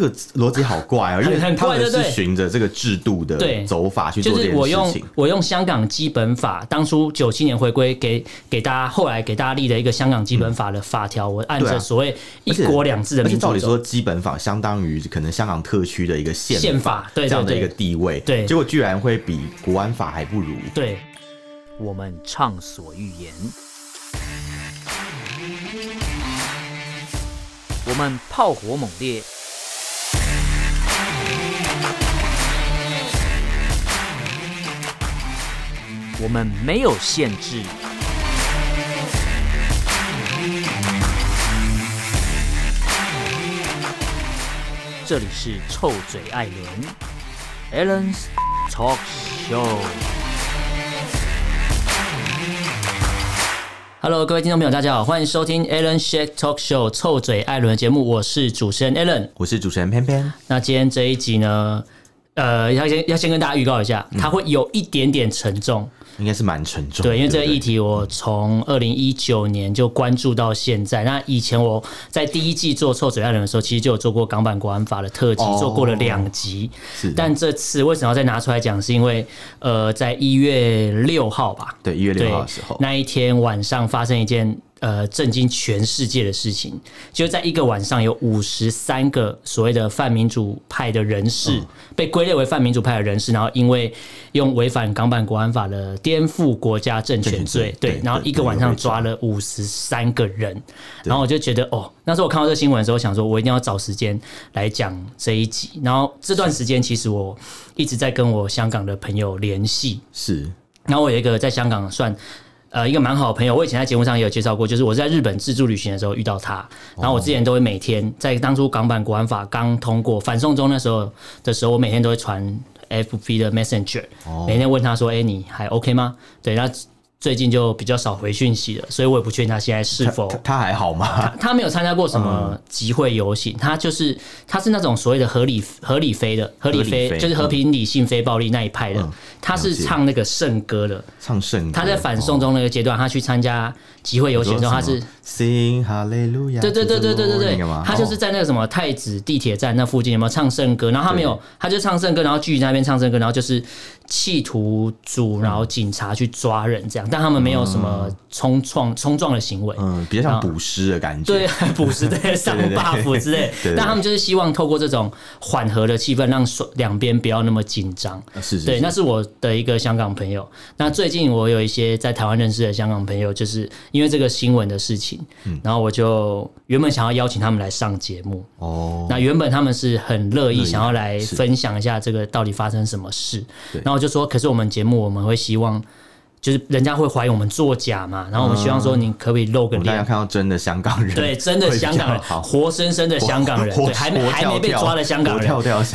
这个逻辑好怪啊，因为他们是循着这个制度的走法去做这件事情。就是我用我用香港基本法，当初九七年回归给给大家，后来给大家立的一个香港基本法的法条，我按着所谓一国两制的民主。照理说，基本法相当于可能香港特区的一个宪宪法，对这样的一个地位，对，结果居然会比国安法还不如。对，我们畅所欲言，我们炮火猛烈。我们没有限制。这里是臭嘴艾伦 Allen's Talk Show。Hello，各位听众朋友，大家好，欢迎收听 Allen Shake Talk Show 臭嘴艾伦的节目。我是主持人 Allen，我是主持人偏偏。那今天这一集呢，呃，要先要先跟大家预告一下，它会有一点点沉重。应该是蛮沉重的，对，因为这个议题我从二零一九年就关注到现在。那以前我在第一季做臭嘴爱人的时候，其实就有做过港版国安法的特辑，做过了两集。是，但这次为什么要再拿出来讲？是因为呃，在一月六号吧，对，一月六号的时候，那一天晚上发生一件。呃，震惊全世界的事情，就在一个晚上，有五十三个所谓的泛民主派的人士，嗯、被归类为泛民主派的人士，然后因为用违反港版国安法的颠覆国家政权罪，对，对，然后一个晚上抓。了五十三个人，然后我就觉得，哦，那时候我看到这新闻的时候，想说我一定要找时间来讲这一集。然后这段时间，其实我一直在跟我香港的朋友联系，是，然后我有一个在香港算。呃，一个蛮好的朋友，我以前在节目上也有介绍过，就是我在日本自助旅行的时候遇到他，然后我之前都会每天在当初港版国安法刚通过反送中那时候的时候，我每天都会传 FB 的 Messenger，每天问他说：“哎，你还 OK 吗？”对，那。最近就比较少回讯息了，所以我也不确定他现在是否他，他还好吗？他他没有参加过什么集会游行，嗯、他就是他是那种所谓的合理合理非的合理非，就是和平理性非暴力那一派的。嗯、他是唱那个圣歌的，唱圣歌。他在反送中那个阶段，他去参加集会游行的时候，他是 Sing Hallelujah。对对对对对对对，他就是在那个什么太子地铁站那附近有没有唱圣歌？然后他没有，他就唱圣歌，然后聚集那边唱圣歌，然后就是企图阻挠警察去抓人这样。但他们没有什么冲撞冲撞的行为，嗯，比较像捕师的感觉，对，捕师 对上 buff 之类，但他们就是希望透过这种缓和的气氛，让双两边不要那么紧张。是，是对，那是我的一个香港朋友。那最近我有一些在台湾认识的香港朋友，就是因为这个新闻的事情，嗯。然后我就原本想要邀请他们来上节目。哦。那原本他们是很乐意想要来分享一下这个到底发生什么事，然后我就说，可是我们节目我们会希望。就是人家会怀疑我们作假嘛，然后我们希望说你可不可以露个脸，大家看到真的香港人，对，真的香港人，活生生的香港人，对，还没还没被抓的香港人，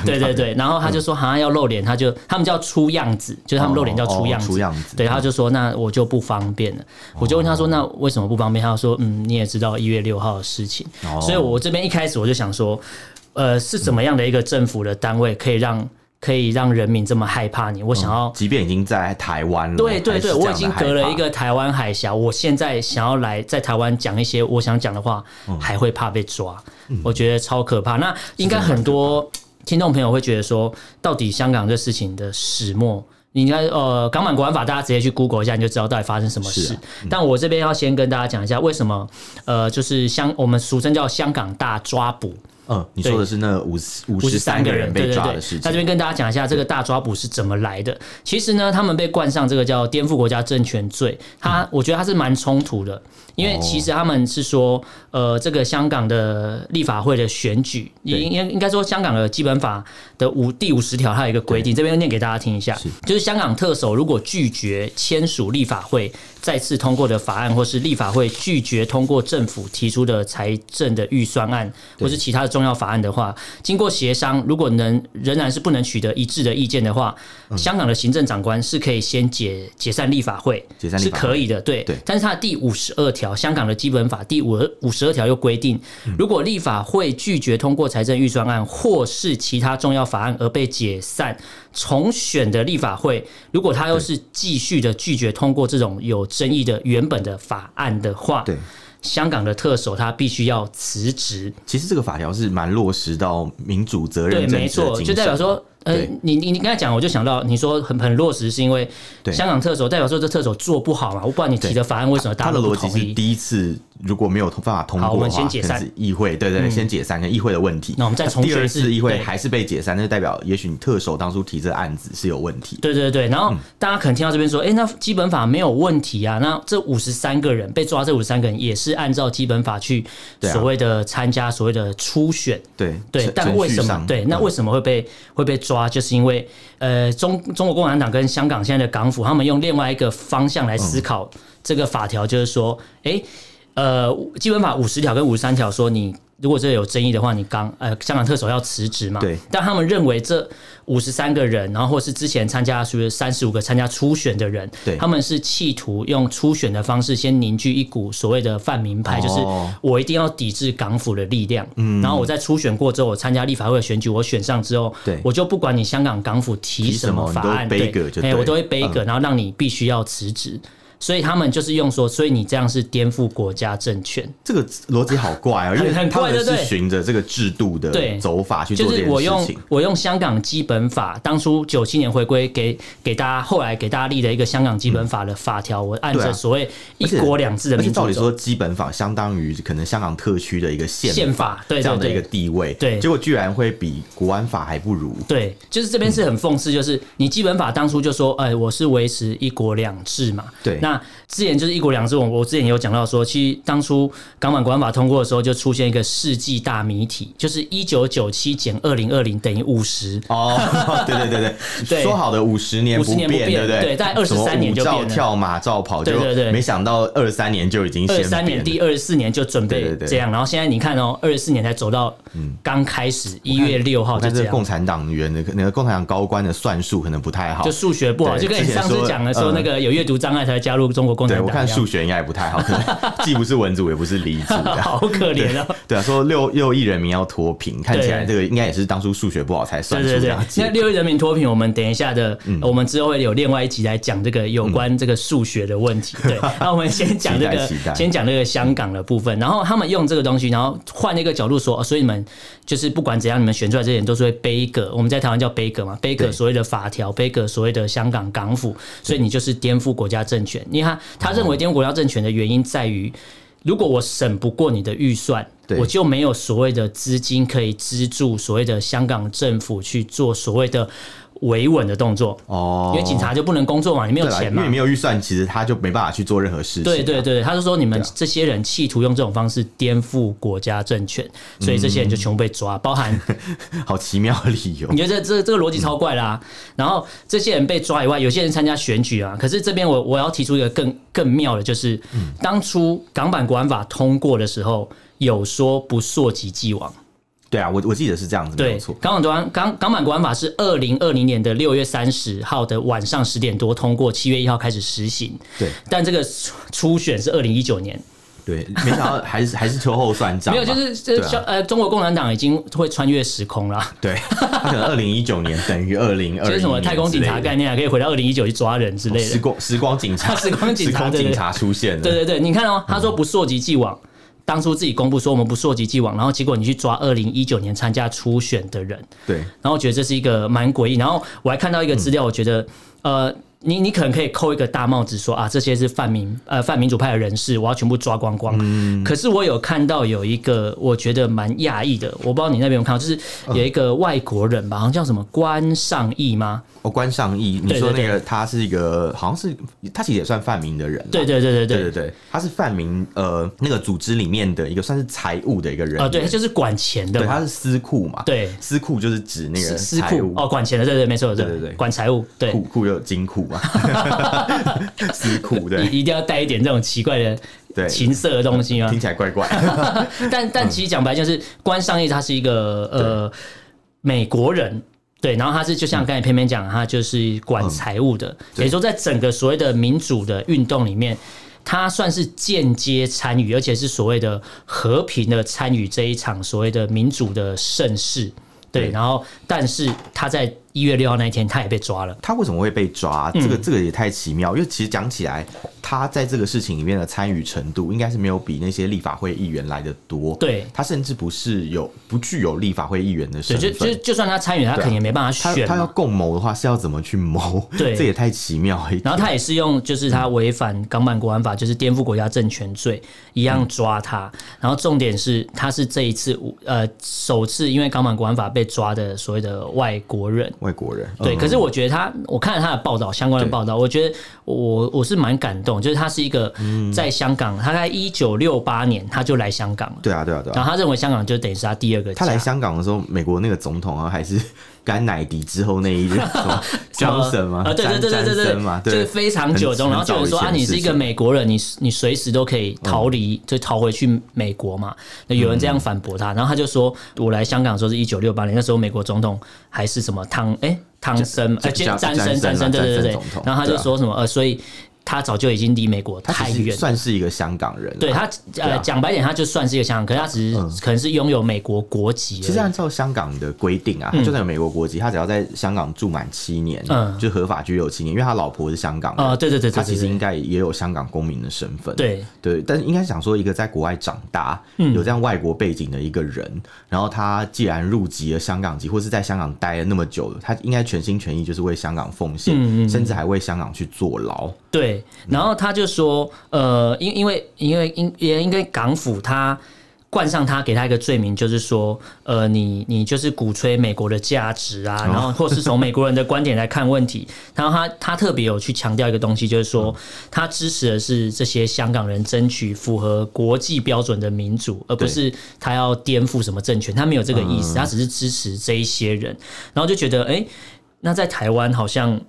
对对对，然后他就说好像要露脸，他就他们叫出样子，就是他们露脸叫出样子，出样子，对，他就说那我就不方便了，我就问他说那为什么不方便？他就说嗯，你也知道一月六号的事情，所以我这边一开始我就想说，呃，是怎么样的一个政府的单位可以让。可以让人民这么害怕你，我想要，即便已经在台湾了，对对对，我已经隔了一个台湾海峡，我现在想要来在台湾讲一些我想讲的话，还会怕被抓，我觉得超可怕。那应该很多听众朋友会觉得说，到底香港这事情的始末，应该呃，港版国安法，大家直接去 Google 一下，你就知道到底发生什么事。但我这边要先跟大家讲一下，为什么呃，就是香我们俗称叫香港大抓捕。嗯，你说的是那五十五十三个人被抓的事情。在这边跟大家讲一下这个大抓捕是怎么来的。其实呢，他们被冠上这个叫颠覆国家政权罪，他我觉得他是蛮冲突的，因为其实他们是说，呃，这个香港的立法会的选举，应应应该说香港的基本法的五第五十条，它有一个规定，这边念给大家听一下，就是香港特首如果拒绝签署立法会再次通过的法案，或是立法会拒绝通过政府提出的财政的预算案，或是其他的。重要法案的话，经过协商，如果能仍然是不能取得一致的意见的话，嗯、香港的行政长官是可以先解解散立法会，是可以的，对。对，但是他的第五十二条，香港的基本法第五五十二条又规定，如果立法会拒绝通过财政预算案或是其他重要法案而被解散，重选的立法会，如果他又是继续的拒绝通过这种有争议的原本的法案的话，对。香港的特首他必须要辞职。其实这个法条是蛮落实到民主责任，对，没错，就代表说。呃，你你你刚才讲，我就想到你说很很落实，是因为香港特首代表说这特首做不好嘛？我不知道你提的法案为什么大家都不同意。他的逻辑是第一次如果没有办法通过的话，我们先解散议会，对对，先解散跟议会的问题。那我们再重第二次议会还是被解散，那就代表也许你特首当初提这个案子是有问题。对对对，然后大家可能听到这边说，哎、嗯欸，那基本法没有问题啊？那这五十三个人被抓，这五十三个人也是按照基本法去所谓的参加所谓的初选。对对，但为什么？对，那为什么会被会被抓？就是因为。呃，中中国共产党跟香港现在的港府，他们用另外一个方向来思考这个法条，就是说，哎、欸，呃，基本法五十条跟五十三条说你。如果这有争议的话，你刚呃香港特首要辞职嘛？对。但他们认为这五十三个人，然后或是之前参加属于三十五个参加初选的人，对，他们是企图用初选的方式先凝聚一股所谓的泛民派，哦，就是我一定要抵制港府的力量。嗯。然后我在初选过之后，我参加立法会的选举，我选上之后，对，我就不管你香港港府提什么法案，对，哎，我都会背一个，然后让你必须要辞职。所以他们就是用说，所以你这样是颠覆国家政权，这个逻辑好怪啊，因为他们是循着这个制度的走法去做这件事情。就是我用我用香港基本法，当初九七年回归给给大家，后来给大家立的一个香港基本法的法条，我按照所谓一国两制的民主。照理说，基本法相当于可能香港特区的一个宪宪法，对这样的一个地位，对，结果居然会比国安法还不如。对，就是这边是很讽刺，就是你基本法当初就说，哎，我是维持一国两制嘛，对，那之前就是。一国两制，我我之前也有讲到说，其实当初港版国安法通过的时候，就出现一个世纪大谜题，就是一九九七减二零二零等于五十。哦，对对对对，对说好的五十年不变，对不对？对，在二十三年就变了。跳马照跑，对对对，没想到二十三年就已经二十三年第二十四年就准备这样，然后现在你看哦，二十四年才走到刚开始一月六号就这样。共产党员的那个共产党高官的算术可能不太好，就数学不好，就跟你上次讲的时候那个有阅读障碍才加入中国共产党。我看数学应该也不太好，可能既不是文组，也不是理组，好可怜啊！对啊，说六六亿人民要脱贫，看起来这个应该也是当初数学不好才算出这样。对对对，那六亿人民脱贫，我们等一下的，嗯、我们之后会有另外一集来讲这个有关这个数学的问题。嗯、对，那我们先讲这个，先讲这个香港的部分，然后他们用这个东西，然后换一个角度说，哦所以你们就是不管怎样，你们选出来这些人都是会背一个，我们在台湾叫背个嘛，背个所谓的法条，背个所谓的香港港府，所以你就是颠覆国家政权。你看，他认为颠覆国家政权的原因在于，如果我审不过你的预算，我就没有所谓的资金可以资助所谓的香港政府去做所谓的。维稳的动作哦，因为警察就不能工作嘛，你没有钱嘛，因为没有预算，其实他就没办法去做任何事情。对对对，他就说你们这些人企图用这种方式颠覆国家政权，所以这些人就全部被抓，包含 好奇妙的理由。你觉得这这这个逻辑超怪啦？然后这些人被抓以外，有些人参加选举啊。可是这边我我要提出一个更更妙的，就是当初港版国安法通过的时候，有说不溯及既往。对啊，我我记得是这样子，没错。港版国安港港版国安法是二零二零年的六月三十号的晚上十点多通过，七月一号开始实行。对，但这个初选是二零一九年。对，没想到 还是还是秋后算账。没有，就是这呃，中国共产党已经会穿越时空了。对，他可能二零一九年 等于二零二，就是什么太空警察概念啊，可以回到二零一九去抓人之类的。时光时光警察，时光警察，警察出现了。对对对，你看哦，他说不溯及既往。当初自己公布说我们不溯及既往，然后结果你去抓二零一九年参加初选的人，对，然后我觉得这是一个蛮诡异。然后我还看到一个资料，我觉得，呃，你你可能可以扣一个大帽子说啊，这些是泛民呃泛民主派的人士，我要全部抓光光。嗯。可是我有看到有一个我觉得蛮讶异的，我不知道你那边有看到，就是有一个外国人吧，好像叫什么关尚义吗？哦，关尚义，你说那个他是一个，好像是他其实也算泛民的人。对对对对对对对，他是泛民呃那个组织里面的一个算是财务的一个人啊，对，就是管钱的，对，他是司库嘛，对，司库就是指那个司库哦，管钱的，对对没错，对对对，管财务，对，库库有金库嘛，司库 对，一定要带一点这种奇怪的对。情色的东西啊？听起来怪怪，但但其实讲白就是关尚义他是一个呃美国人。对，然后他是就像刚才偏偏讲，他就是管财务的，等于说在整个所谓的民主的运动里面，他算是间接参与，而且是所谓的和平的参与这一场所谓的民主的盛世。对，然后但是他在一月六号那一天，他也被抓了。他为什么会被抓？这个这个也太奇妙。因为其实讲起来，他在这个事情里面的参与程度，应该是没有比那些立法会议员来的多。对，他甚至不是有不具有立法会议员的身份。就就就算他参与，他肯定也没办法选。他要共谋的话，是要怎么去谋？对，这也太奇妙了。然后他也是用，就是他违反港版国安法，就是颠覆国家政权罪一样抓他。然后重点是，他是这一次呃首次因为港版国安法被抓的所谓的外国人。外国人对，可是我觉得他，我看了他的报道，相关的报道，我觉得我我是蛮感动，就是他是一个在香港，他在一九六八年他就来香港了。对啊，对啊，对啊。然后他认为香港就等于是他第二个。他来香港的时候，美国那个总统啊，还是。甘乃迪之后那一任 什么 Johnson 吗？啊，对对对对对对，就是非常久中，然后就说啊，你是一个美国人，你你随时都可以逃离，就逃回去美国嘛。那有人这样反驳他，然后他就说，我来香港的时候是一九六八年，那时候美国总统还是什么汤哎汤森呃詹詹森詹森对对对，然后他就说什么呃，所以。他早就已经离美国太远，算是一个香港人。对他，呃，讲白点，他就算是一个香港，可是他只是可能是拥有美国国籍。其实按照香港的规定啊，他就算有美国国籍，他只要在香港住满七年，嗯就合法居留七年，因为他老婆是香港人。啊，对对对，他其实应该也有香港公民的身份。对对，但是应该想说，一个在国外长大，有这样外国背景的一个人，然后他既然入籍了香港籍，或是在香港待了那么久了，他应该全心全意就是为香港奉献，甚至还为香港去坐牢。对，然后他就说，呃，因因为因为因也应该港府他冠上他给他一个罪名，就是说，呃，你你就是鼓吹美国的价值啊，然后或是从美国人的观点来看问题，然后他他特别有去强调一个东西，就是说他支持的是这些香港人争取符合国际标准的民主，而不是他要颠覆什么政权，他没有这个意思，他只是支持这一些人，然后就觉得，哎，那在台湾好像。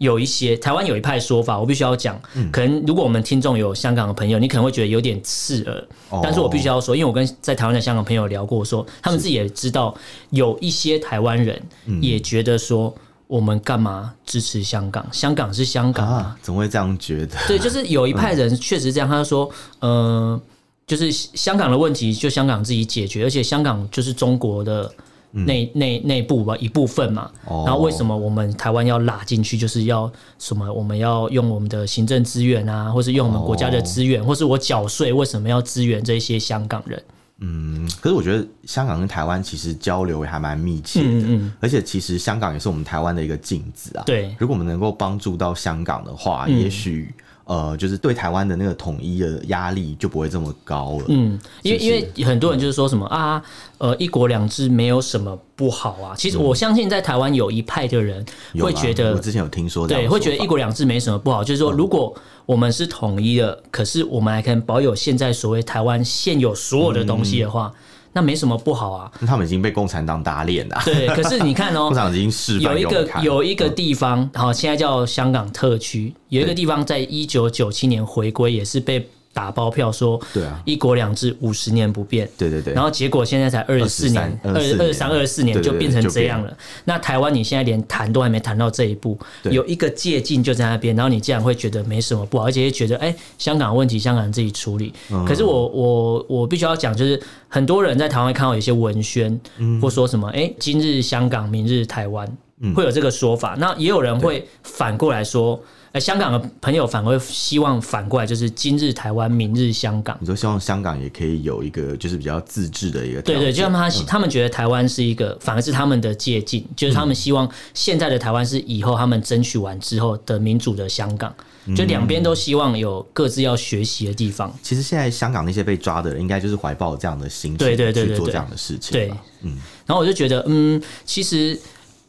有一些台湾有一派说法，我必须要讲。可能如果我们听众有香港的朋友，你可能会觉得有点刺耳。但是我必须要说，因为我跟在台湾的香港朋友聊过，说他们自己也知道，有一些台湾人也觉得说，我们干嘛支持香港？香港是香港啊，怎么会这样觉得？对，就是有一派人确实这样。他就说，呃，就是香港的问题就香港自己解决，而且香港就是中国的。内内内部吧，一部分嘛，然后为什么我们台湾要拉进去？就是要什么？我们要用我们的行政资源啊，或是用我们国家的资源，或是我缴税，为什么要支援这些香港人？嗯，可是我觉得香港跟台湾其实交流也还蛮密切的，嗯嗯，而且其实香港也是我们台湾的一个镜子啊。对，如果我们能够帮助到香港的话，也许。呃，就是对台湾的那个统一的压力就不会这么高了。嗯，因为因为很多人就是说什么啊，呃，一国两制没有什么不好啊。其实我相信在台湾有一派的人会觉得，我之前有听说，对，会觉得一国两制没什么不好。就是说，如果我们是统一的，可是我们还可以保有现在所谓台湾现有所有的东西的话。那没什么不好啊，他们已经被共产党打脸了。对，可是你看哦、喔，共产党已经示范有一个有一个地方，好，现在叫香港特区，有一个地方在一九九七年回归，也是被。打包票说，对啊，一国两制五十年不变，对对对，然后结果现在才二十四年，二二三二四年就变成这样了。那台湾你现在连谈都还没谈到这一步，有一个借镜就在那边，然后你竟然会觉得没什么不好，而且也觉得哎，香港问题香港人自己处理。可是我我我必须要讲，就是很多人在台湾看到有些文宣，或说什么哎，今日香港，明日台湾，会有这个说法。那也有人会反过来说。哎，香港的朋友反而希望反过来，就是今日台湾，明日香港。你说希望香港也可以有一个，就是比较自治的一个。对对，就像他们他们觉得台湾是一个，反而是他们的借鉴，就是他们希望现在的台湾是以后他们争取完之后的民主的香港。就两边都希望有各自要学习的地方。其实现在香港那些被抓的人，应该就是怀抱这样的心情，对对对，去做这样的事情。对，嗯。然后我就觉得，嗯，其实。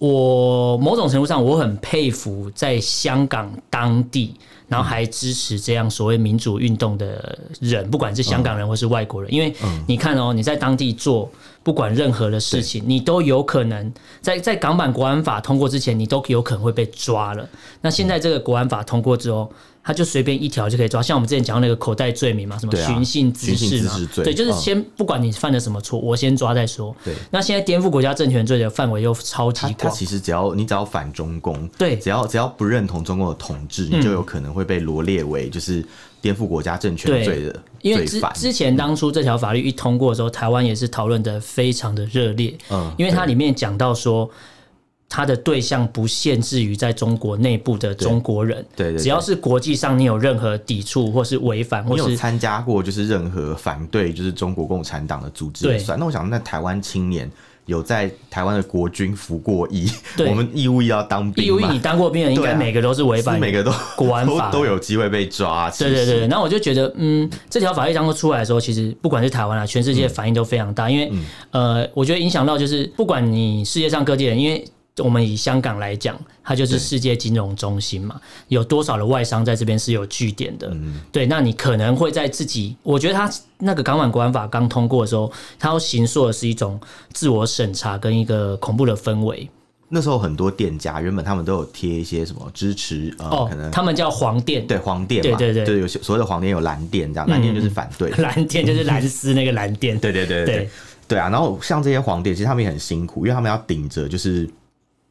我某种程度上，我很佩服在香港当地，然后还支持这样所谓民主运动的人，不管是香港人或是外国人，因为你看哦，你在当地做不管任何的事情，你都有可能在在港版国安法通过之前，你都有可能会被抓了。那现在这个国安法通过之后。他就随便一条就可以抓，像我们之前讲那个口袋罪名嘛，什么寻衅滋事嘛，对，就是先不管你犯了什么错，我先抓再说。对，那现在颠覆国家政权罪的范围又超级广，他其实只要你只要反中共，对，只要只要不认同中共的统治，你就有可能会被罗列为就是颠覆国家政权罪的。因为之之前当初这条法律一通过的时候，台湾也是讨论的非常的热烈，嗯，因为它里面讲到说。他的对象不限制于在中国内部的中国人，对对，对，只要是国际上你有任何抵触或是违反，或是参加过就是任何反对就是中国共产党的组织也算。那我想，那台湾青年有在台湾的国军服过役，我们义务役要当兵，义务役你当过兵的，应该每个都是违反，每个都国安法。都，都有机会被抓。对对对，然后我就觉得，嗯，这条法律当初出来的时候，其实不管是台湾啊，全世界反应都非常大，嗯、因为、嗯、呃，我觉得影响到就是不管你世界上各地人，因为。我们以香港来讲，它就是世界金融中心嘛，有多少的外商在这边是有据点的？嗯、对，那你可能会在自己，我觉得他那个港版国安法刚通过的时候，他要行塑的是一种自我审查跟一个恐怖的氛围。那时候很多店家原本他们都有贴一些什么支持，呃，哦、可能他们叫黄店，对黄店嘛，对对对，对有所谓的黄店有蓝店这样，蓝店就是反对，嗯、蓝店就是蓝丝那个蓝 店，对对对对对，对啊。然后像这些黄店，其实他们也很辛苦，因为他们要顶着就是。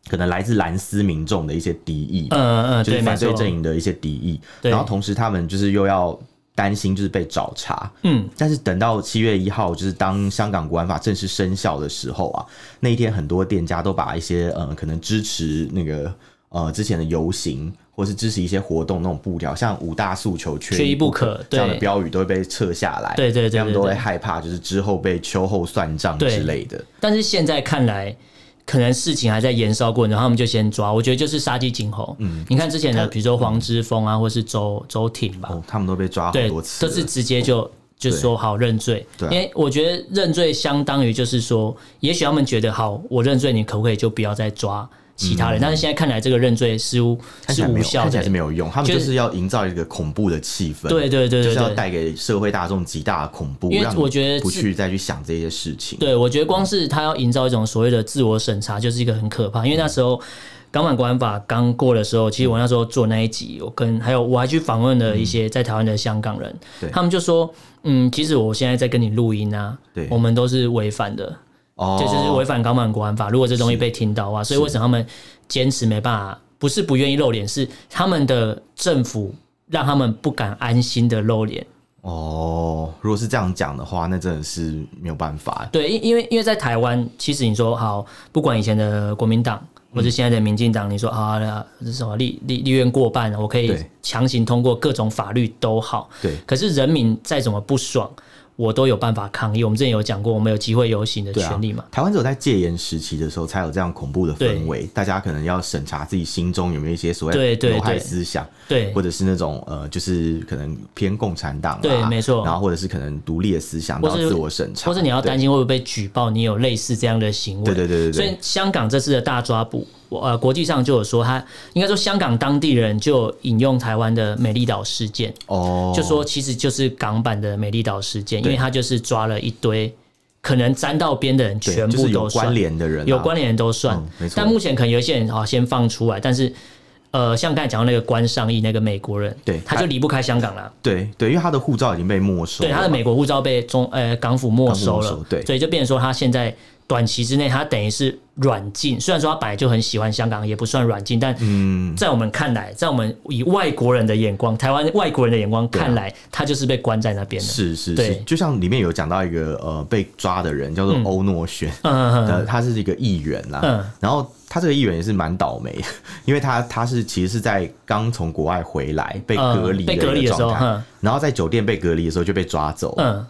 可能来自蓝丝民众的一些敌意，嗯嗯，就是反对阵营的一些敌意，然后同时他们就是又要担心就是被找茬，嗯，但是等到七月一号，就是当香港国安法正式生效的时候啊，那一天很多店家都把一些呃可能支持那个呃之前的游行或是支持一些活动那种布条，像五大诉求缺一不可这样的标语都会被撤下来，对对对，他们都会害怕就是之后被秋后算账之类的。但是现在看来。可能事情还在延烧过程，然后他们就先抓。我觉得就是杀鸡儆猴。嗯，你看之前的，比如说黄之锋啊，或是周周挺吧，哦，他们都被抓好多次，都是直接就就说好认罪。对，因为我觉得认罪相当于就是说，也许他们觉得好，我认罪，你可不可以就不要再抓？其他人，但是现在看来，这个认罪似乎是无效的，还是没有用。他们就是要营造一个恐怖的气氛，对对对，就是要带给社会大众极大的恐怖，因为我觉得不去再去想这些事情。对，我觉得光是他要营造一种所谓的自我审查，就是一个很可怕。因为那时候港版国安法刚过的时候，其实我那时候做那一集，我跟还有我还去访问了一些在台湾的香港人，他们就说，嗯，其实我现在在跟你录音啊，对，我们都是违反的。哦，这就是违反港版国安法。如果这东西被听到啊，所以为什么他们坚持没办法？不是不愿意露脸，是他们的政府让他们不敢安心的露脸。哦，如果是这样讲的话，那真的是没有办法。对，因因为因为在台湾，其实你说好，不管以前的国民党或者现在的民进党，你说啊，是什么立立立院过半，我可以强行通过各种法律都好。对，可是人民再怎么不爽。我都有办法抗议。我们之前有讲过，我们有机会游行的权利嘛？啊、台湾只有在戒严时期的时候，才有这样恐怖的氛围。大家可能要审查自己心中有没有一些所谓的有害思想，对，或者是那种呃，就是可能偏共产党、啊，对，没错。然后或者是可能独立的思想，或是自我审查，或者你要担心会不会被举报，你有类似这样的行为。对对对对，对。所以香港这次的大抓捕。呃，国际上就有说，他应该说香港当地人就引用台湾的美丽岛事件，哦，就说其实就是港版的美丽岛事件，因为他就是抓了一堆可能沾到边的人，全部都算，有关联的人，有关联人都算。但目前可能有一些人啊，先放出来，但是呃，像刚才讲到那个关尚义那个美国人，对，他就离不开香港了。对对，因为他的护照已经被没收，对，他的美国护照被中呃港府没收了，对，所以就变成说他现在。短期之内，他等于是软禁。虽然说他本来就很喜欢香港，也不算软禁，但在我们看来，在我们以外国人的眼光，台湾外国人的眼光看来，他就是被关在那边的。是是是，就像里面有讲到一个呃被抓的人叫做欧诺轩，嗯，他是一个议员啦，嗯，然后他这个议员也是蛮倒霉，因为他他是其实是在刚从国外回来被隔离，被隔离的时候，然后在酒店被隔离的时候就被抓走，嗯，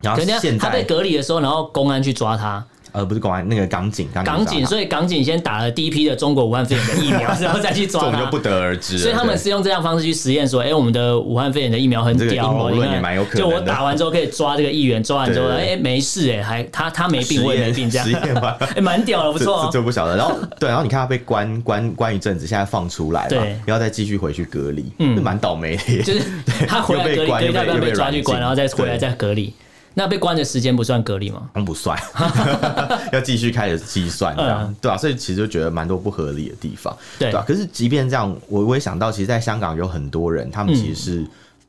然后现在他被隔离的时候，然后公安去抓他。呃，不是公安，那个港警，港警，所以港警先打了第一批的中国武汉肺炎的疫苗，然后再去抓他，这就不得而知。所以他们是用这样方式去实验，说，哎，我们的武汉肺炎的疫苗很屌哦，你看，就我打完之后可以抓这个议员，抓完之后，哎，没事，哎，还他他没病，我也没病，这样，哎，蛮屌的，不错。这不晓得。然后对，然后你看他被关关关一阵子，现在放出来了，然后再继续回去隔离，嗯，蛮倒霉的。就是他回来隔离，又被抓去关，然后再回来再隔离。那被关的时间不算隔离吗？不算，要继续开始计算，这样、嗯、对吧、啊？所以其实就觉得蛮多不合理的地方，对吧、啊？可是即便这样，我我也想到，其实，在香港有很多人，他们其实是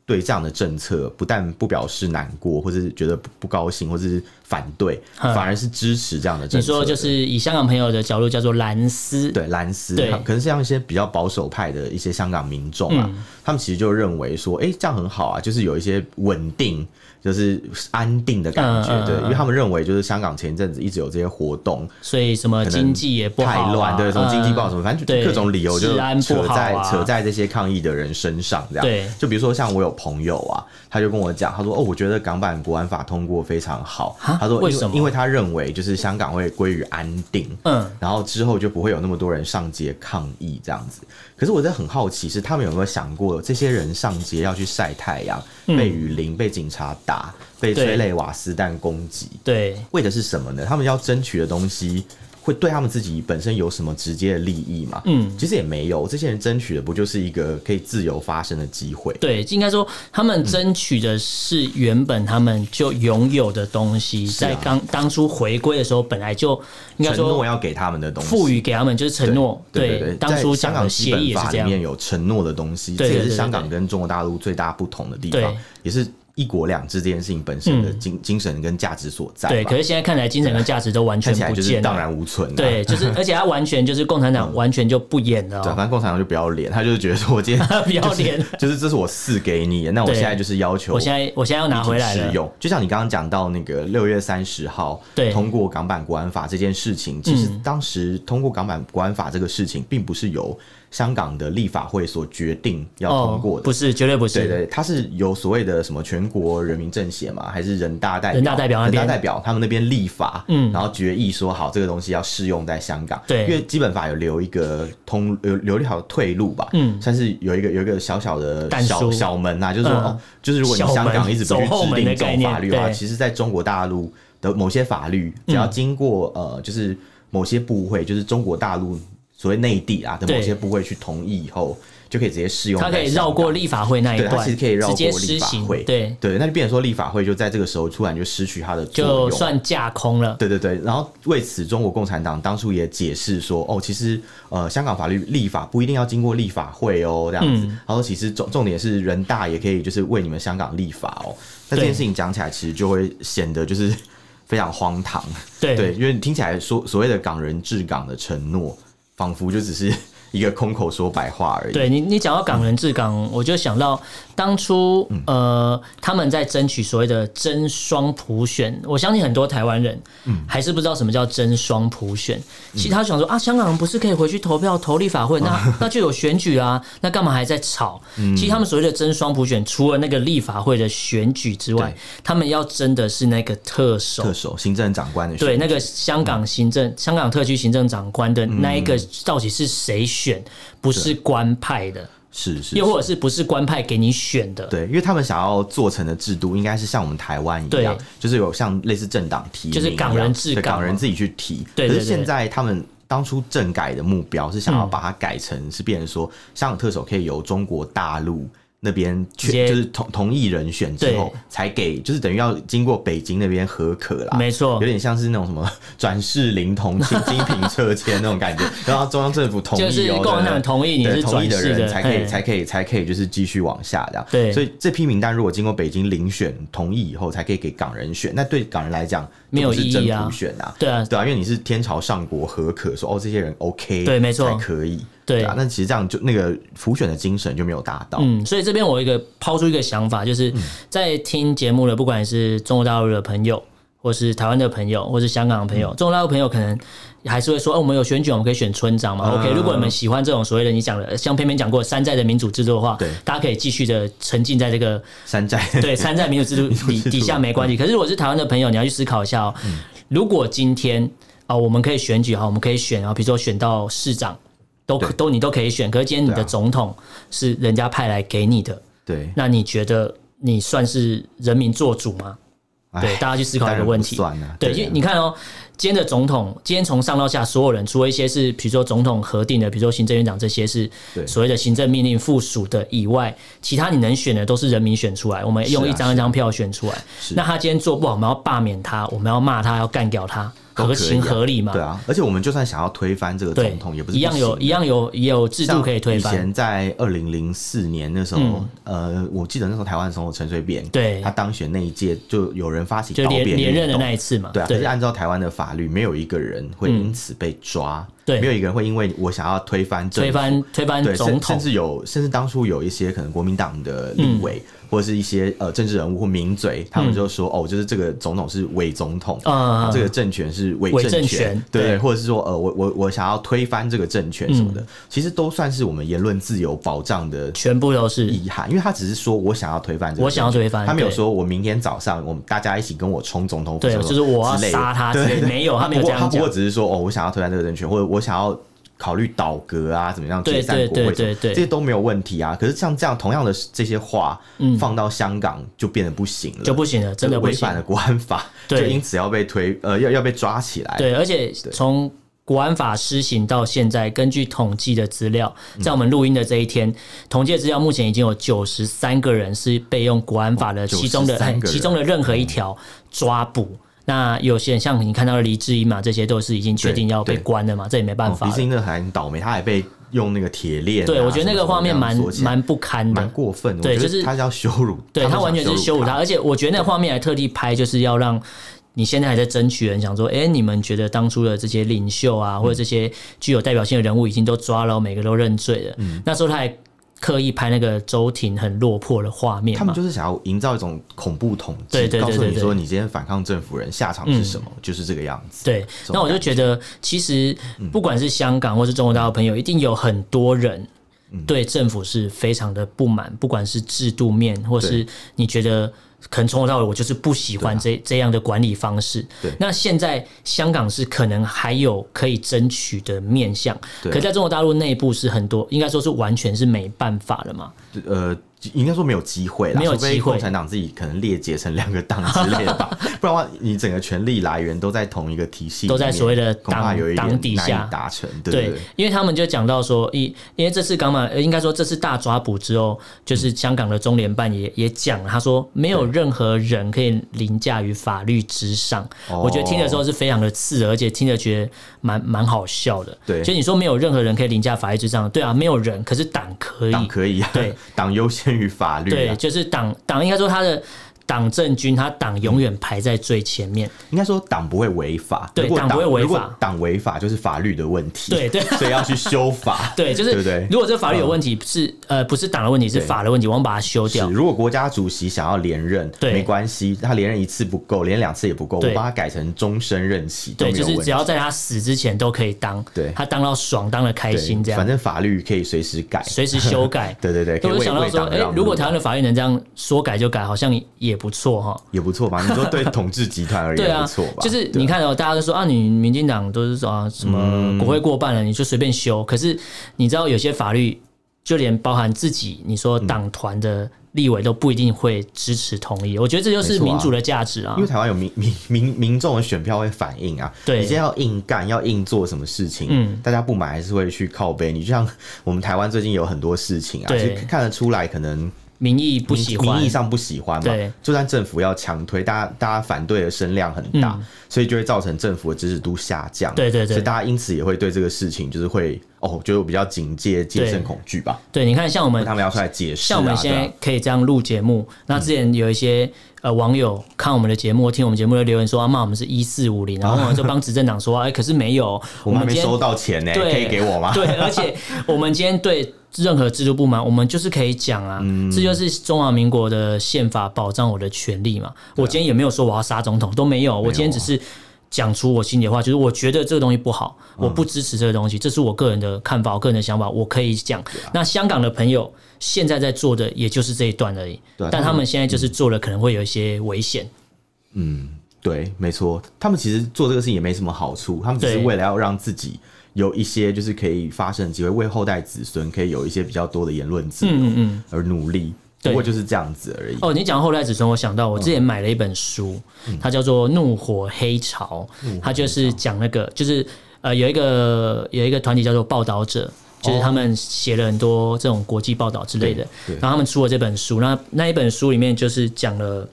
对这样的政策不但不表示难过，或者是觉得不高兴，或者是反对，反而是支持这样的政策的。你说就是以香港朋友的角度叫做蓝丝，对蓝丝，对，可能像一些比较保守派的一些香港民众啊，嗯、他们其实就认为说，哎、欸，这样很好啊，就是有一些稳定。就是安定的感觉，对，因为他们认为就是香港前一阵子一直有这些活动，所以什么经济也不好，太乱，对，什么经济不好什么，反正就各种理由就扯在扯在这些抗议的人身上，这样。对，就比如说像我有朋友啊，他就跟我讲，他说哦，我觉得港版国安法通过非常好，他说为什么？因为他认为就是香港会归于安定，嗯，然后之后就不会有那么多人上街抗议这样子。可是我在很好奇，是他们有没有想过，这些人上街要去晒太阳，被雨淋，被警察打，被催泪瓦斯弹攻击，对，为的是什么呢？他们要争取的东西。会对他们自己本身有什么直接的利益吗？嗯，其实也没有。这些人争取的不就是一个可以自由发声的机会？对，应该说他们争取的是原本他们就拥有的东西，在刚当初回归的时候，本来就应该说承诺要给他们的东西，赋予给他们就是承诺。对对对，当初香港基本法里面有承诺的东西，这也是香港跟中国大陆最大不同的地方，也是。一国两制这件事情本身的精精神跟价值所在，对。可是现在看来，精神跟价值都完全不见了，荡然无存。对，就是 而且他完全就是共产党完全就不演了。对，反正共产党就不要脸，他就是觉得说，我今天 不要脸，就是这是我赐给你，那我现在就是要求，我现在我现在要拿回来使用。就像你刚刚讲到那个六月三十号通过港版国安法这件事情，其实当时通过港版国安法这个事情，并不是由。香港的立法会所决定要通过的，不是，绝对不是。对对，它是由所谓的什么全国人民政协嘛，还是人大代表？人大代表，人大代表他们那边立法，嗯，然后决议说好这个东西要适用在香港。对，因为基本法有留一个通，留留一条退路吧，嗯，算是有一个有一个小小的小小门呐，就是说哦，就是如果你香港一直不去制定这种法律的话，其实在中国大陆的某些法律，只要经过呃，就是某些部会，就是中国大陆。所谓内地啊的某些部位去同意以后，就可以直接适用。它可以绕过立法会那一段，它其实可以绕过立法会。对对，那就变成说立法会就在这个时候突然就失去它的作用，就算架空了。对对对，然后为此，中国共产党当初也解释说，哦，其实呃，香港法律立法不一定要经过立法会哦，这样子。然后其实重重点是人大也可以就是为你们香港立法哦。那这件事情讲起来，其实就会显得就是非常荒唐。对对，因为你听起来说所谓的港人治港的承诺。仿佛就只是一个空口说白话而已。对你，你讲到港人治港，嗯、我就想到当初呃，他们在争取所谓的真双普选。我相信很多台湾人还是不知道什么叫真双普选。嗯、其实他想说啊，香港人不是可以回去投票投立法会，那 那就有选举啊，那干嘛还在吵？嗯、其实他们所谓的真双普选，除了那个立法会的选举之外，他们要争的是那个特首、特首行政长官的选。对，那个香港行政、嗯、香港特区行政长官的那一个到底是谁选？选不是官派的，是是，又或者是不是官派给你选的？对，因为他们想要做成的制度，应该是像我们台湾一样，就是有像类似政党提名，就是港人治港，港人自己去提。可是现在他们当初政改的目标是想要把它改成是变成说，香港特首可以由中国大陆。那边确就是同同意人选之后才给，就是等于要经过北京那边核可啦，没错，有点像是那种什么 转世灵童、精品撤签那种感觉，然后中央政府同意哦，共产党同意你是同意的人才可以才可以才可以就是继续往下这样，对，所以这批名单如果经过北京遴选同意以后才可以给港人选，那对港人来讲没有意义啊，选啊，对啊，对啊，因为你是天朝上国核可说哦这些人 OK，对，没错，才可以。对啊，那其实这样就那个浮选的精神就没有达到。嗯，所以这边我一个抛出一个想法，就是在听节目的，不管是中国大陆的朋友，或是台湾的朋友，或是香港的朋友，嗯、中国大陆朋友可能还是会说：“哦，我们有选举，我们可以选村长嘛。嗯、？”OK，如果你们喜欢这种所谓的你讲的像偏偏讲过山寨的民主制度的话，对，大家可以继续的沉浸在这个山寨对山寨 民主制度底底下没关系。可是如果是台湾的朋友，你要去思考一下哦，嗯、如果今天啊、哦，我们可以选举哈，我们可以选啊，比如说选到市长。都可都你都可以选，可是今天你的总统是人家派来给你的，对，那你觉得你算是人民做主吗？对，大家去思考一个问题。对，因为你看哦，今天的总统，今天从上到下所有人，除了一些是比如说总统核定的，比如说行政院长这些是所谓的行政命令附属的以外，其他你能选的都是人民选出来，我们用一张一张票选出来。那他今天做不好，我们要罢免他，我们要骂他，要干掉他。合情合理嘛？对啊，而且我们就算想要推翻这个总统，也不是一样有，一样有也有制度可以推翻。以前在二零零四年那时候，呃，我记得那时候台湾总统陈水扁，对，他当选那一届，就有人发起就连连任的那一次嘛，对啊。可是按照台湾的法律，没有一个人会因此被抓，对，没有一个人会因为我想要推翻推翻推翻总统，甚至有甚至当初有一些可能国民党的立委。或者是一些呃政治人物或名嘴，他们就说、嗯、哦，就是这个总统是伪总统，啊、嗯，这个政权是伪政权，对，对，或者是说呃，我我我想要推翻这个政权什么的，嗯、其实都算是我们言论自由保障的，全部都是。遗憾，因为他只是说我想要推翻这个，我想要推翻，他没有说我明天早上我们大家一起跟我冲总统府，对，就是我要杀他之类，对，没有，他没有这样讲，他不过只是说哦，我想要推翻这个政权，或者我想要。考虑倒戈啊，怎么样解散国会，这些都没有问题啊。可是像这样同样的这些话，放到香港就变得不行了，就不行了，真的违反了国安法，就因此要被推呃要要被抓起来。对，而且从国安法施行到现在，根据统计的资料，在我们录音的这一天，统计的资料目前已经有九十三个人是被用国安法的其中的其中的任何一条抓捕。那有些人像你看到的黎智英嘛，这些都是已经确定要被关了嘛，这也没办法。黎智英那还很倒霉，他还被用那个铁链、啊。对，我觉得那个画面蛮蛮不堪的，蛮过分的。对，就是他要羞辱，对他，他完全是羞辱他，而且我觉得那个画面还特地拍，就是要让你现在还在争取人想说，哎、欸，你们觉得当初的这些领袖啊，或者这些具有代表性的人物已经都抓了，每个都认罪了。嗯，那时候他还。刻意拍那个周婷很落魄的画面，他们就是想要营造一种恐怖统治，告诉你说你今天反抗政府人下场是什么，嗯、就是这个样子。对，那我就觉。得，其实不管是香港或是中国大陆朋友，一定有很多人对政府是非常的不满，不管是制度面，或是你觉得。可能从头到尾，我就是不喜欢这这样的管理方式。对，那现在香港是可能还有可以争取的面向，可在中国大陆内部是很多，应该说是完全是没办法了嘛。呃。应该说没有机会啦，没有机会。共产党自己可能裂解成两个党之类的吧，不然的话，你整个权力来源都在同一个体系，都在所谓的党党底下达成。对，因为他们就讲到说，因因为这次港马，应该说这次大抓捕之后，就是香港的中联办也也讲了，他说没有任何人可以凌驾于法律之上。我觉得听的时候是非常的刺耳，而且听着觉得蛮蛮好笑的。对，所以你说没有任何人可以凌驾法律之上，对啊，没有人，可是党可以，党可以啊，对，党优先于法律，对，就是党党应该说他的。党政军，他党永远排在最前面。应该说党不会违法，对，党不会违法。党违法就是法律的问题，对对，所以要去修法。对，就是对对。如果这个法律有问题，是呃不是党的问题，是法的问题，我们把它修掉。如果国家主席想要连任，对没关系，他连任一次不够，连两次也不够，我把它改成终身任期。对，就是只要在他死之前都可以当，对，他当到爽，当的开心这样。反正法律可以随时改，随时修改。对 对对，我就想到说，哎，如果台湾的法律能这样说改就改，好像也不错哈。也不错吧？你说对统治集团而言，不错吧？就是你看哦，大家都说啊，你民进党都是说啊，什么国会过半了，你就随便修。可是你知道，有些法律就连包含自己，你说党团的立委都不一定会支持同意。我觉得这就是民主的价值啊。因为台湾有民民民民众的选票会反映啊，对，你现在要硬干，要硬做什么事情，嗯，大家不买还是会去靠背。你就像我们台湾最近有很多事情啊，其实看得出来可能。民意不喜欢，名义上不喜欢嘛？对，就算政府要强推，大家大家反对的声量很大，嗯、所以就会造成政府的支持度下降。对对对，所以大家因此也会对这个事情就是会哦，就比较警戒、戒慎恐惧吧。对，你看，像我们他们要出来解释、啊，像我们现在可以这样录节目。那之前有一些呃网友看我们的节目、听我们节目的留言说，骂我们是一四五零，然后我们就帮执政党说，哎，可是没有，我们还没收到钱呢，可以给我吗？对，而且我们今天对。任何制度不满，我们就是可以讲啊，嗯、这就是中华民国的宪法保障我的权利嘛。啊、我今天也没有说我要杀总统，都没有。我今天只是讲出我心里的话，就是我觉得这个东西不好，我不支持这个东西，嗯、这是我个人的看法，我个人的想法，我可以讲。啊、那香港的朋友现在在做的也就是这一段而已，啊、但他们现在就是做了可能会有一些危险。嗯，对，没错，他们其实做这个事情也没什么好处，他们只是为了要让自己。有一些就是可以发生机会，为后代子孙可以有一些比较多的言论自由，嗯嗯而努力。不过就是这样子而已。哦，你讲后代子孙，我想到我之前买了一本书，嗯、它叫做《怒火黑潮》，嗯、它就是讲那个，就是呃，有一个有一个团体叫做报道者，就是他们写了很多这种国际报道之类的，然后他们出了这本书，那那一本书里面就是讲了。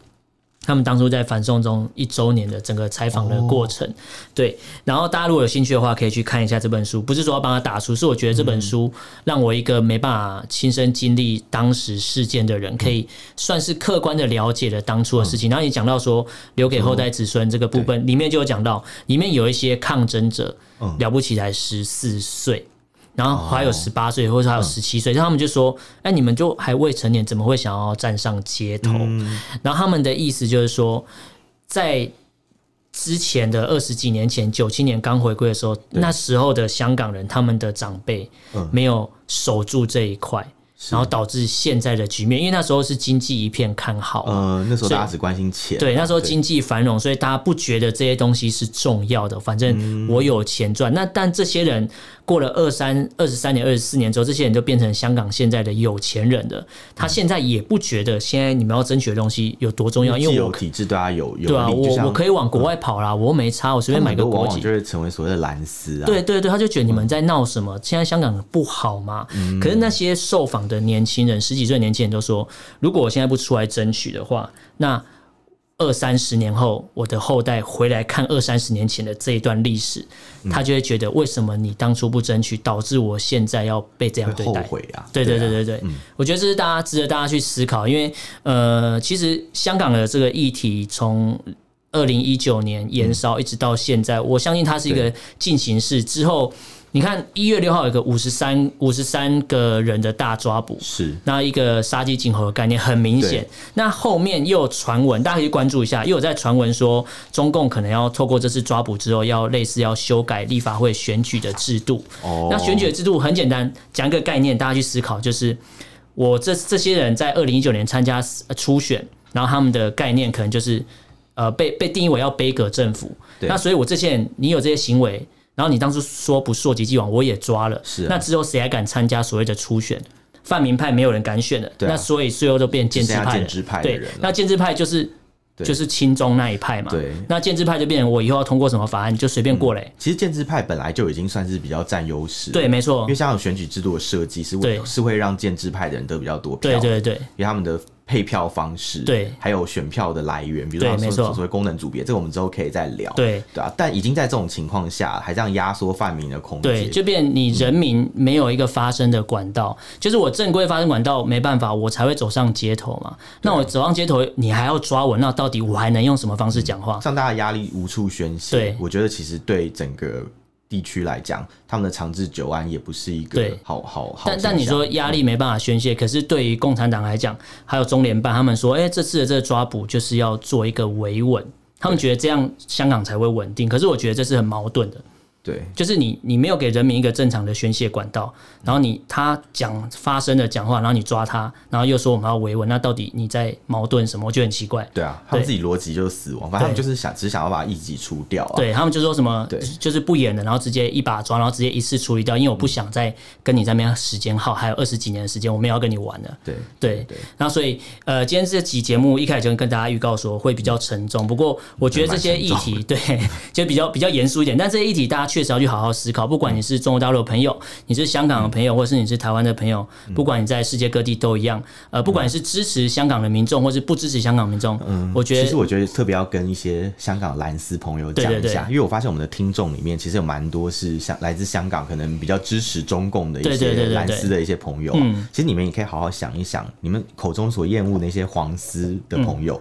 他们当初在反送中一周年的整个采访的过程，哦、对，然后大家如果有兴趣的话，可以去看一下这本书。不是说要帮他打书，是我觉得这本书让我一个没办法亲身经历当时事件的人，可以算是客观的了解了当初的事情。然后你讲到说留给后代子孙这个部分，里面就有讲到，里面有一些抗争者，了不起才十四岁。然后还有十八岁，或者还有十七岁，他们就说：“哎，你们就还未成年，怎么会想要站上街头？”然后他们的意思就是说，在之前的二十几年前，九七年刚回归的时候，那时候的香港人，他们的长辈没有守住这一块。然后导致现在的局面，因为那时候是经济一片看好，呃，那时候大家只关心钱，对，那时候经济繁荣，所以大家不觉得这些东西是重要的，反正我有钱赚。那但这些人过了二三二十三年、二十四年之后，这些人就变成香港现在的有钱人了。他现在也不觉得现在你们要争取的东西有多重要，因为有体制对他有有对啊，我我可以往国外跑啦，我又没差，我随便买个国籍就会成为所谓的蓝丝啊。对对对，他就觉得你们在闹什么？现在香港不好吗？可是那些受访的年轻人。十几岁年轻人都说，如果我现在不出来争取的话，那二三十年后，我的后代回来看二三十年前的这一段历史，他就会觉得，为什么你当初不争取，导致我现在要被这样对待？后悔啊！对对对对对，我觉得这是大家值得大家去思考，因为呃，其实香港的这个议题从二零一九年延烧一直到现在，我相信它是一个进行式之后。你看一月六号有个五十三五十三个人的大抓捕，是那一个杀鸡儆猴的概念很明显。那后面又有传闻，大家可以关注一下，又有在传闻说中共可能要透过这次抓捕之后，要类似要修改立法会选举的制度。哦，那选举的制度很简单，讲一个概念，大家去思考，就是我这这些人在二零一九年参加初选，然后他们的概念可能就是呃被被定义为要杯葛政府。那所以我这些人，你有这些行为。然后你当初说不溯及既往，我也抓了。是、啊，那之后谁还敢参加所谓的初选？泛民派没有人敢选了。对、啊，那所以最后都变建制派了。对，那建制派就是就是亲中那一派嘛。对，那建制派就变成我以后要通过什么法案，你就随便过嘞、嗯。其实建制派本来就已经算是比较占优势。对，没错。因为像有选举制度的设计是为是会让建制派的人得比较多票。对对对，因为他们的。配票方式，对，还有选票的来源，比如说所谓功能组别，这个我们之后可以再聊，对，对啊。但已经在这种情况下，还这样压缩泛民的空间，对，就变你人民没有一个发声的管道，嗯、就是我正规发声管道没办法，我才会走上街头嘛。那我走上街头，你还要抓我，那到底我还能用什么方式讲话？像大家压力无处宣泄，对，我觉得其实对整个。地区来讲，他们的长治久安也不是一个好好好。但但你说压力没办法宣泄，嗯、可是对于共产党来讲，还有中联办，他们说，哎、欸，这次的这个抓捕就是要做一个维稳，他们觉得这样香港才会稳定。可是我觉得这是很矛盾的。对，就是你，你没有给人民一个正常的宣泄管道，然后你他讲发生的讲话，然后你抓他，然后又说我们要维稳，那到底你在矛盾什么？我觉得很奇怪。对啊，他们自己逻辑就是死亡，反正他们就是想只想要把异己除掉啊。对他们就说什么，对，就是不演了，然后直接一把抓，然后直接一次处理掉，因为我不想再跟你在那边时间耗，还有二十几年的时间，我们也要跟你玩了。对对对，然后所以呃，今天这集节目一开始就跟大家预告说会比较沉重，不过我觉得这些议题 对就比较比较严肃一点，但这些议题大家确实要去好好思考。不管你是中国大陆的朋友，你是香港的朋友，或是你是台湾的朋友，不管你在世界各地都一样。呃，不管是支持香港的民众，或是不支持香港民众，嗯，我觉得其实我觉得特别要跟一些香港蓝丝朋友讲一下，因为我发现我们的听众里面其实有蛮多是香来自香港，可能比较支持中共的一些蓝丝的一些朋友。嗯，其实你们也可以好好想一想，你们口中所厌恶那些黄丝的朋友。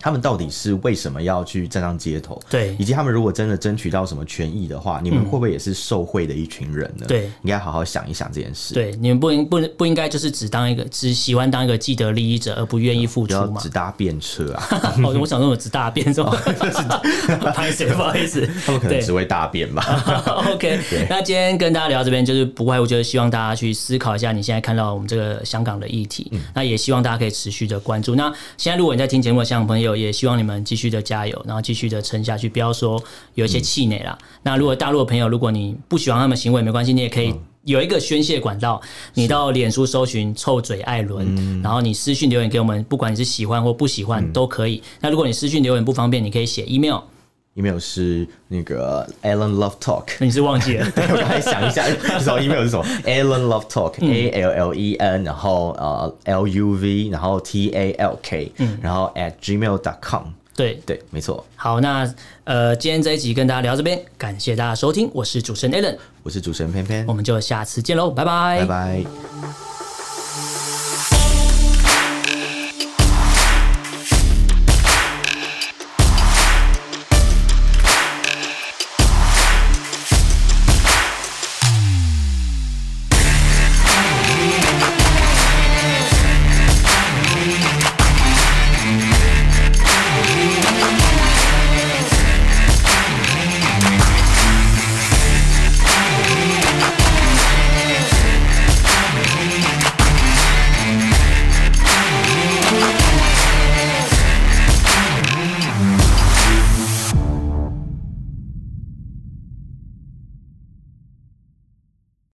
他们到底是为什么要去站上街头？对，以及他们如果真的争取到什么权益的话，你们会不会也是受贿的一群人呢？对，应该好好想一想这件事。对，你们不应不不应该就是只当一个只喜欢当一个既得利益者，而不愿意付出吗？只搭便车啊！哦，我想说我只大便是吧？拍谁？不好意思，他们可能只会大便吧。OK，那今天跟大家聊这边，就是不外乎就是希望大家去思考一下你现在看到我们这个香港的议题。嗯，那也希望大家可以持续的关注。那现在如果你在听节目的香港朋友，也希望你们继续的加油，然后继续的撑下去，不要说有一些气馁啦。嗯、那如果大陆的朋友，如果你不喜欢他们行为，没关系，你也可以有一个宣泄管道，你到脸书搜寻“臭嘴艾伦”，嗯、然后你私讯留言给我们，不管你是喜欢或不喜欢、嗯、都可以。那如果你私讯留言不方便，你可以写 email。Email 是那个 Allen Love Talk，你是忘记了？对，我刚才想一下，什么 email 是什么？Allen Love Talk，A L L E N，然后呃 L U V，然后 T A L K，嗯，然后 at gmail.com。对对，没错。好，那呃，今天这一集跟大家聊这边，感谢大家收听，我是主持人 Allen，我是主持人偏偏，我们就下次见喽，拜拜，拜拜。